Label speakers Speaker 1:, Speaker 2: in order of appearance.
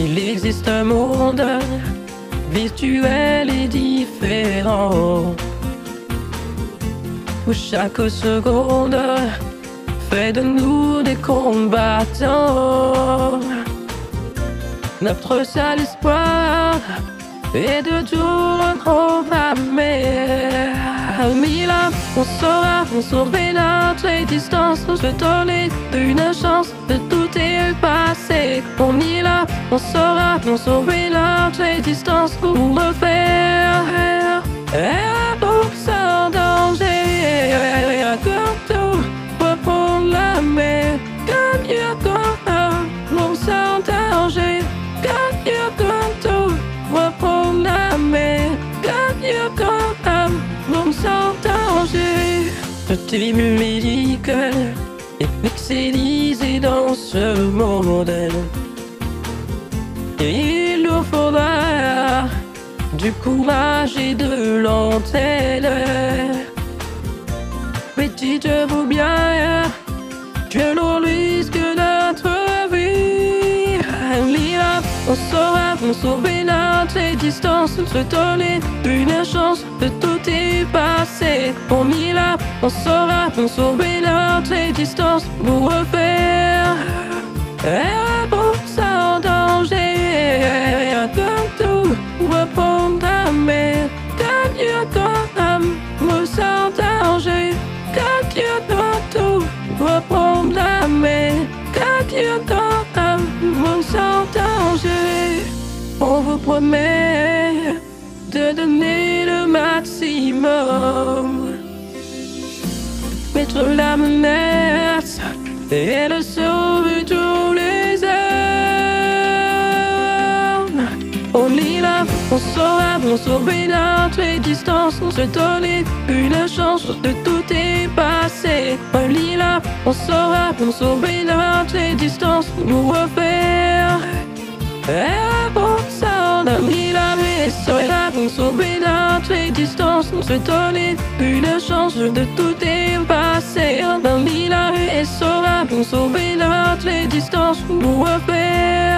Speaker 1: Il existe un monde virtuel et différent où chaque seconde fait de nous des combattants. Notre seul espoir est de tout Mille on saura on sauver notre existence, se donner une chance de tout est passé. On y là, on saura on sauver notre existence pour refaire. Et sans danger. Le tribut médical est excellissé dans ce modèle. Et il nous faudra du courage et de l'antenne. Mais dites-vous bien que l'on risque notre on saura on sauver notre existence, se donner une chance de tout effacer. Pour Mila, on saura on sauver notre existence pour refaire. On vous promet de donner le maximum, mettre la menace et de sauver tous les hommes. On y là, on saura, on sauver notre existence, on se donner une chance de tout effacer. On y là, on saura, on sauver notre existence, nous refaire. On se donner une chance de tout a mis la vie sera pour sauver nous refaire. Et pour